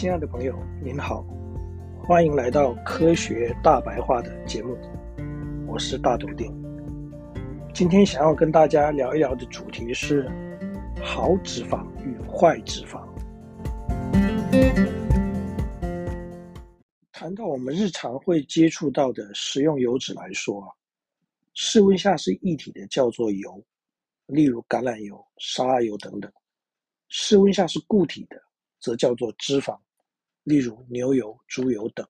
亲爱的朋友，您好，欢迎来到科学大白话的节目，我是大头丁。今天想要跟大家聊一聊的主题是好脂肪与坏脂肪。谈到我们日常会接触到的食用油脂来说啊，室温下是液体的叫做油，例如橄榄油、沙拉油等等；室温下是固体的，则叫做脂肪，例如牛油、猪油等。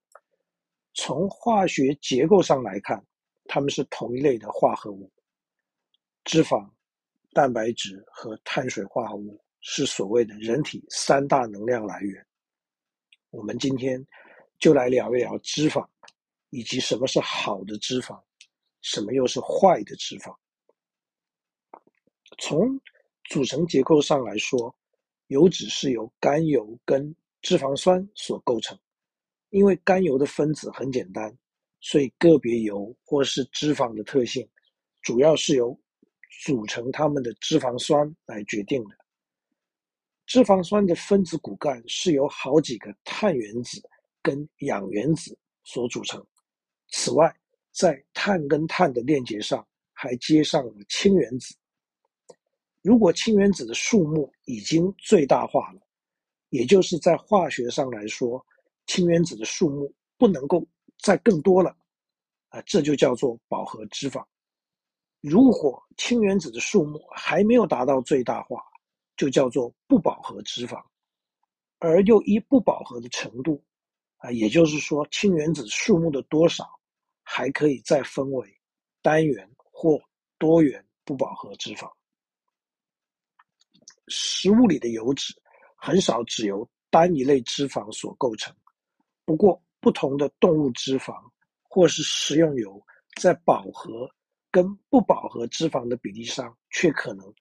从化学结构上来看，它们是同一类的化合物。脂肪、蛋白质和碳水化合物是所谓的人体三大能量来源。我们今天就来聊一聊脂肪，以及什么是好的脂肪，什么又是坏的脂肪。从组成结构上来说，油脂是由甘油跟脂肪酸所构成。因为甘油的分子很简单，所以个别油或是脂肪的特性，主要是由组成它们的脂肪酸来决定的。脂肪酸的分子骨干是由好几个碳原子跟氧原子所组成。此外，在碳跟碳的链接上还接上了氢原子。如果氢原子的数目已经最大化了，也就是在化学上来说，氢原子的数目不能够再更多了，啊，这就叫做饱和脂肪。如果氢原子的数目还没有达到最大化，就叫做不饱和脂肪。而又依不饱和的程度，啊，也就是说氢原子数目的多少，还可以再分为单元或多元不饱和脂肪。食物里的油脂很少只由单一类脂肪所构成，不过不同的动物脂肪或是食用油在饱和跟不饱和脂肪的比例上，却可能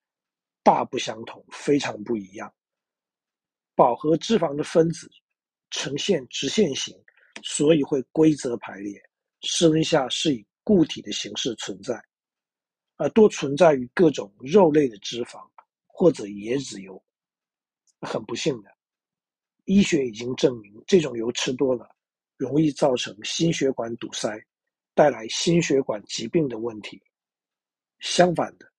大不相同，非常不一样。饱和脂肪的分子呈现直线型，所以会规则排列，室温下是以固体的形式存在，而多存在于各种肉类的脂肪或者椰子油。很不幸的，医学已经证明，这种油吃多了，容易造成心血管堵塞。带来心血管疾病的问题。相反的，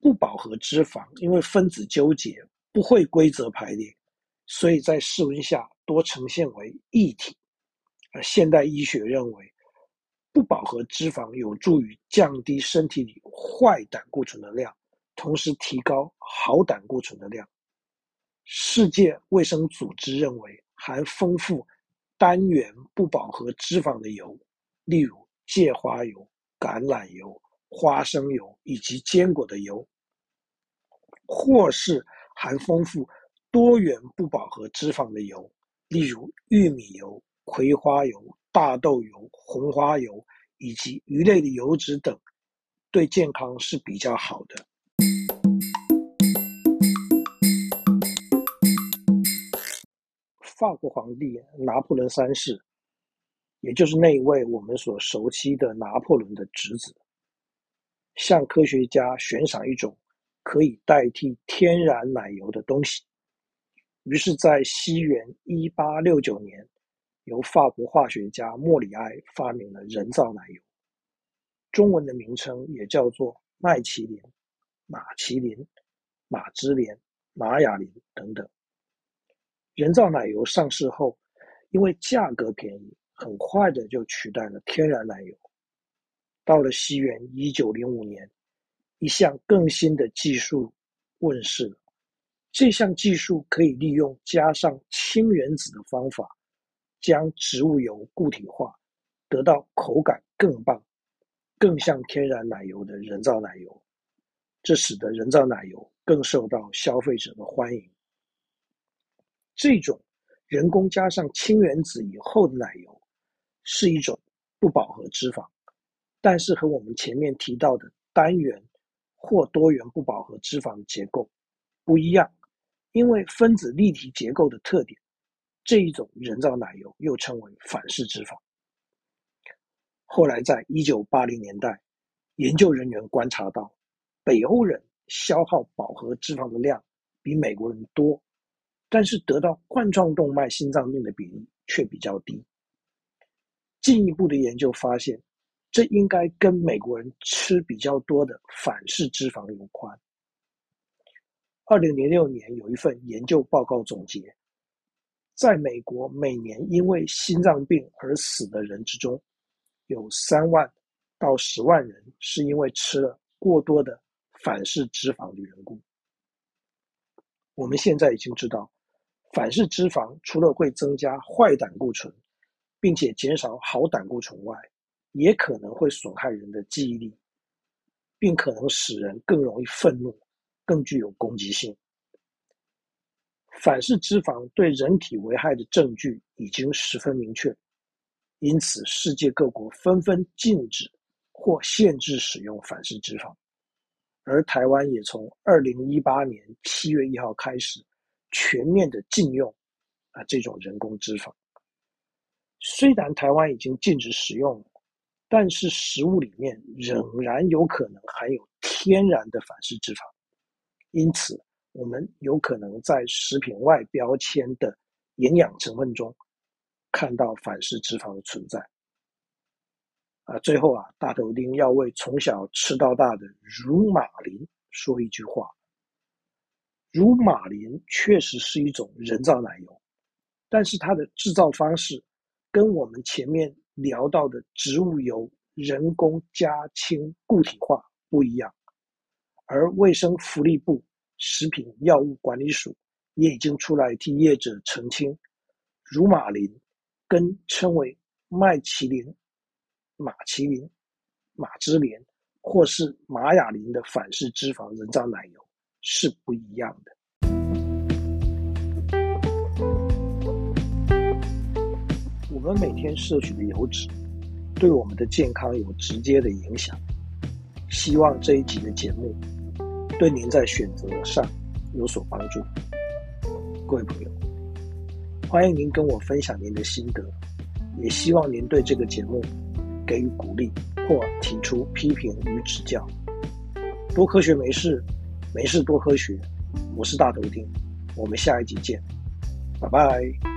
不饱和脂肪因为分子纠结，不会规则排列，所以在室温下多呈现为液体。而现代医学认为，不饱和脂肪有助于降低身体里坏胆固醇的量，同时提高好胆固醇的量。世界卫生组织认为，含丰富单元不饱和脂肪的油。例如芥花油、橄榄油、花生油以及坚果的油，或是含丰富多元不饱和脂肪的油，例如玉米油、葵花油、大豆油、红花油以及鱼类的油脂等，对健康是比较好的。法国皇帝拿破仑三世。也就是那一位我们所熟悉的拿破仑的侄子，向科学家悬赏一种可以代替天然奶油的东西。于是，在西元一八六九年，由法国化学家莫里埃发明了人造奶油，中文的名称也叫做麦淇淋、马麒麟、马芝莲、玛雅琳等等。人造奶油上市后，因为价格便宜。很快的就取代了天然奶油。到了西元一九零五年，一项更新的技术问世了。这项技术可以利用加上氢原子的方法，将植物油固体化，得到口感更棒、更像天然奶油的人造奶油。这使得人造奶油更受到消费者的欢迎。这种人工加上氢原子以后的奶油，是一种不饱和脂肪，但是和我们前面提到的单元或多元不饱和脂肪的结构不一样，因为分子立体结构的特点，这一种人造奶油又称为反式脂肪。后来在一九八零年代，研究人员观察到，北欧人消耗饱和脂肪的量比美国人多，但是得到冠状动脉心脏病的比例却比较低。进一步的研究发现，这应该跟美国人吃比较多的反式脂肪有关。二零零六年有一份研究报告总结，在美国每年因为心脏病而死的人之中，有三万到十万人是因为吃了过多的反式脂肪的缘故。我们现在已经知道，反式脂肪除了会增加坏胆固醇，并且减少好胆固醇外，也可能会损害人的记忆力，并可能使人更容易愤怒。更具有攻击性。反式脂肪对人体危害的证据已经十分明确，因此世界各国纷纷禁止或限制使用反式脂肪，而台湾也从二零一八年七月一号开始全面的禁用啊这种人工脂肪。虽然台湾已经禁止使用，但是食物里面仍然有可能含有天然的反式脂肪。因此，我们有可能在食品外标签的营养成分中看到反式脂肪的存在。啊，最后啊，大头丁要为从小吃到大的乳马林说一句话：乳马林确实是一种人造奶油，但是它的制造方式跟我们前面聊到的植物油人工加氢固体化不一样。而卫生福利部食品药物管理署也已经出来替业者澄清，乳马林跟称为麦淇淋、马淇淋、马芝莲或是马雅琳的反式脂肪人造奶油是不一样的。我们每天摄取的油脂对我们的健康有直接的影响。希望这一集的节目。对您在选择上有所帮助，各位朋友，欢迎您跟我分享您的心得，也希望您对这个节目给予鼓励或提出批评与指教。多科学没事，没事多科学，我是大头丁，我们下一集见，拜拜。